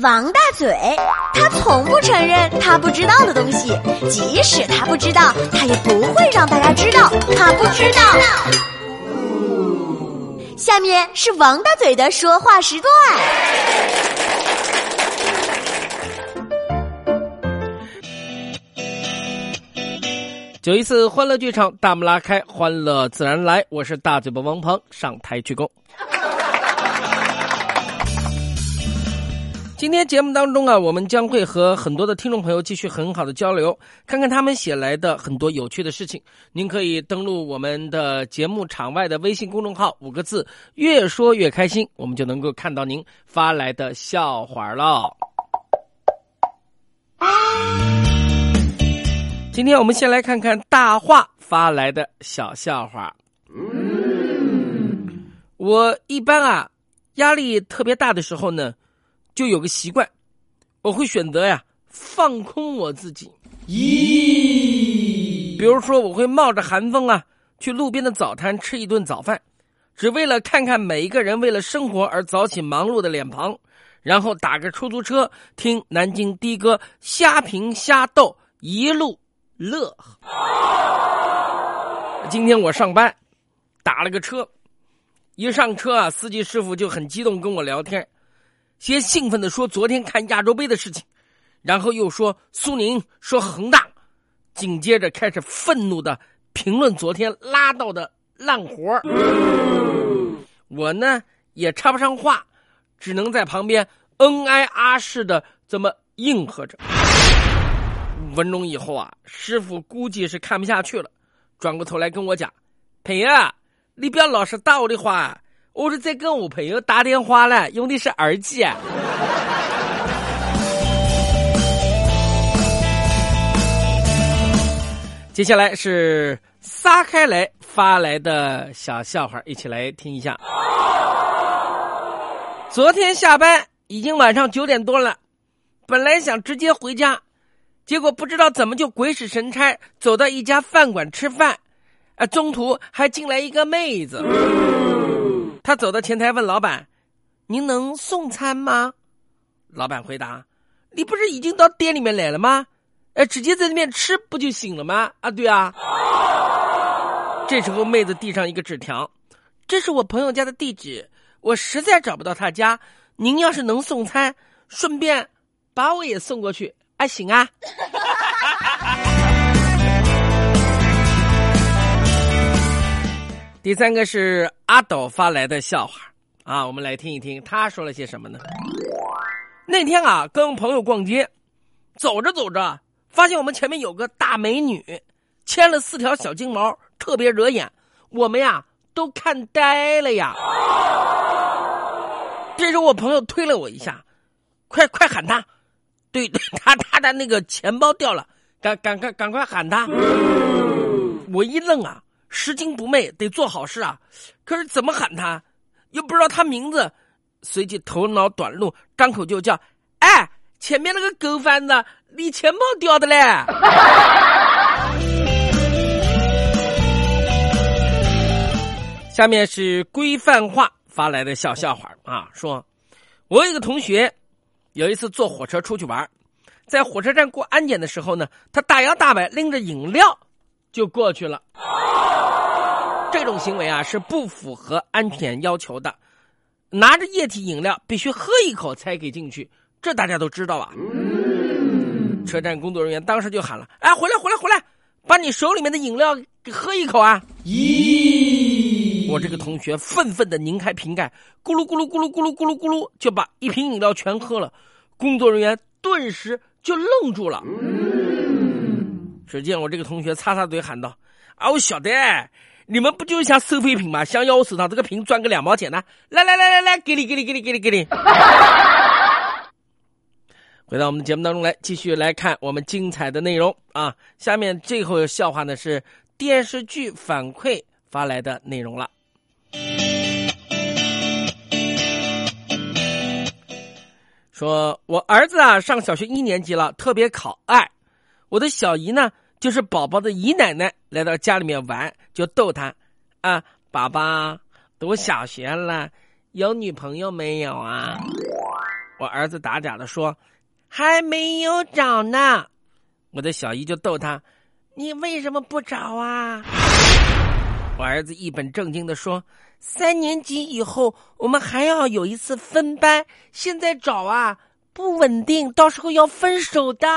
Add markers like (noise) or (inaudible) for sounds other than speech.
王大嘴，他从不承认他不知道的东西，即使他不知道，他也不会让大家知道他不知道。下面是王大嘴的说话时段。九一四欢乐剧场，大幕拉开，欢乐自然来。我是大嘴巴王鹏，上台鞠躬。今天节目当中啊，我们将会和很多的听众朋友继续很好的交流，看看他们写来的很多有趣的事情。您可以登录我们的节目场外的微信公众号，五个字“越说越开心”，我们就能够看到您发来的笑话了。今天我们先来看看大话发来的小笑话。我一般啊，压力特别大的时候呢。就有个习惯，我会选择呀放空我自己。咦，比如说我会冒着寒风啊去路边的早餐吃一顿早饭，只为了看看每一个人为了生活而早起忙碌的脸庞，然后打个出租车听南京的哥瞎评瞎逗，一路乐呵。今天我上班打了个车，一上车啊，司机师傅就很激动跟我聊天。先兴奋的说昨天看亚洲杯的事情，然后又说苏宁说恒大，紧接着开始愤怒的评论昨天拉到的烂活我呢也插不上话，只能在旁边恩挨啊似的这么应和着。五分钟以后啊，师傅估计是看不下去了，转过头来跟我讲：“朋友，你不要老是打我的话。”我是在跟我朋友打电话了，用的是耳机。接下来是撒开来发来的小笑话，一起来听一下。昨天下班已经晚上九点多了，本来想直接回家，结果不知道怎么就鬼使神差走到一家饭馆吃饭，啊，中途还进来一个妹子。他走到前台问老板：“您能送餐吗？”老板回答：“你不是已经到店里面来了吗？呃，直接在那边吃不就行了吗？”啊，对啊。这时候妹子递上一个纸条：“这是我朋友家的地址，我实在找不到他家。您要是能送餐，顺便把我也送过去，啊，行啊。”第三个是阿斗发来的笑话啊，我们来听一听他说了些什么呢？那天啊，跟朋友逛街，走着走着，发现我们前面有个大美女，牵了四条小金毛，特别惹眼，我们呀都看呆了呀。这时候我朋友推了我一下，快快喊他，对他他 (laughs) 的那个钱包掉了，赶赶快赶快喊他。我一愣啊。拾金不昧，得做好事啊！可是怎么喊他，又不知道他名字，随即头脑短路，张口就叫：“哎，前面那个狗贩子，你钱包掉的嘞！”下面是规范化发来的小笑话啊，说：“我有一个同学，有一次坐火车出去玩，在火车站过安检的时候呢，他大摇大摆拎着饮料就过去了。”这种行为啊是不符合安全要求的，拿着液体饮料必须喝一口才给进去，这大家都知道吧？车站工作人员当时就喊了：“哎，回来，回来，回来，把你手里面的饮料给喝一口啊！”咦，我这个同学愤愤的拧开瓶盖，咕噜咕噜咕噜咕噜咕噜咕噜，就把一瓶饮料全喝了。工作人员顿时就愣住了。只见我这个同学擦擦嘴喊道：“啊，我晓得。”你们不就是想收废品吗？想要我手上这个瓶赚个两毛钱呢？来来来来来，给你给你给你给你给你！(laughs) 回到我们的节目当中来，继续来看我们精彩的内容啊！下面最后笑话呢是电视剧反馈发来的内容了。说我儿子啊上小学一年级了，特别可爱。我的小姨呢？就是宝宝的姨奶奶来到家里面玩，就逗他，啊，宝宝读小学了，有女朋友没有啊？我儿子打假的说：“还没有找呢。”我的小姨就逗他：“你为什么不找啊？”我儿子一本正经的说：“三年级以后我们还要有一次分班，现在找啊不稳定，到时候要分手的。”